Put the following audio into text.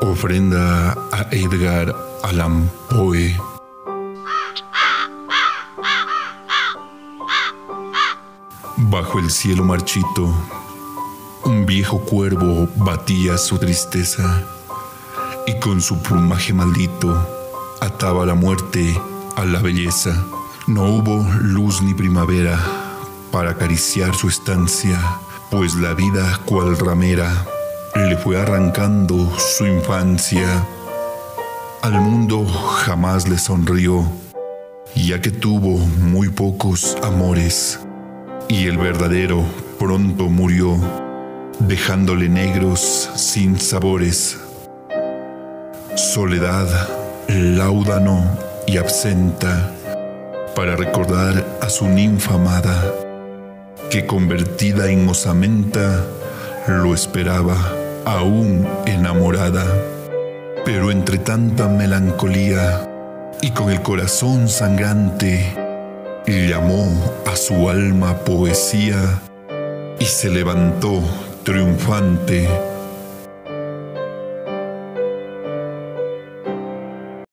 Ofrenda a Edgar Allan Poe. Bajo el cielo marchito, un viejo cuervo batía su tristeza y con su plumaje maldito ataba la muerte a la belleza. No hubo luz ni primavera para acariciar su estancia, pues la vida cual ramera le fue arrancando su infancia. Al mundo jamás le sonrió, ya que tuvo muy pocos amores, y el verdadero pronto murió, dejándole negros sin sabores. Soledad, láudano y absenta, para recordar a su ninfa amada, que convertida en osamenta lo esperaba aún enamorada. Pero entre tanta melancolía y con el corazón sangrante, llamó a su alma poesía y se levantó triunfante